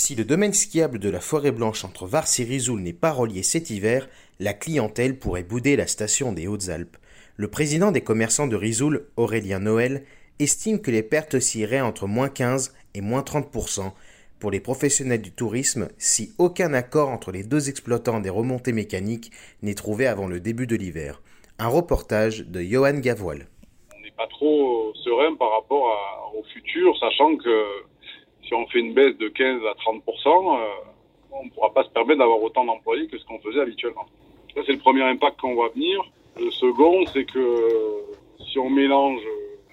Si le domaine skiable de la Forêt Blanche entre Vars et Risoul n'est pas relié cet hiver, la clientèle pourrait bouder la station des Hautes-Alpes. Le président des commerçants de Risoul, Aurélien Noël, estime que les pertes oscilleraient entre moins 15 et moins 30% pour les professionnels du tourisme si aucun accord entre les deux exploitants des remontées mécaniques n'est trouvé avant le début de l'hiver. Un reportage de Johan Gavoil. On n'est pas trop serein par rapport au futur, sachant que si on fait une baisse de 15 à 30% euh, on ne pourra pas se permettre d'avoir autant d'employés que ce qu'on faisait habituellement. Ça, c'est le premier impact qu'on voit venir. Le second, c'est que si on mélange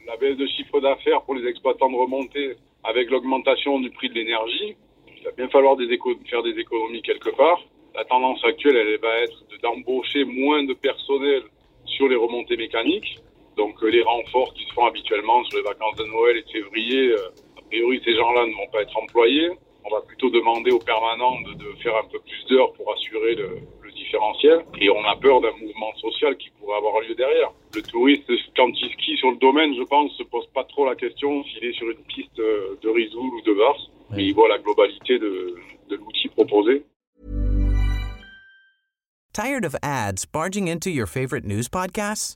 la baisse de chiffre d'affaires pour les exploitants de remontée avec l'augmentation du prix de l'énergie, il va bien falloir faire des économies quelque part. La tendance actuelle, elle va être d'embaucher moins de personnel sur les remontées mécaniques. Donc les renforts qui se font habituellement sur les vacances de Noël et de février, euh, priori, ces gens-là ne vont pas être employés. On va plutôt demander aux permanents de, faire un peu plus d'heures pour assurer le, différentiel. Et on a peur d'un mouvement social qui pourrait avoir lieu derrière. Le touriste, quand il skie sur le domaine, je pense, se pose pas trop la question s'il est sur une piste euh, de Rizoul ou de Vars. Mais il voit la globalité de, de l'outil proposé. Tired of ads barging into your favorite news podcasts?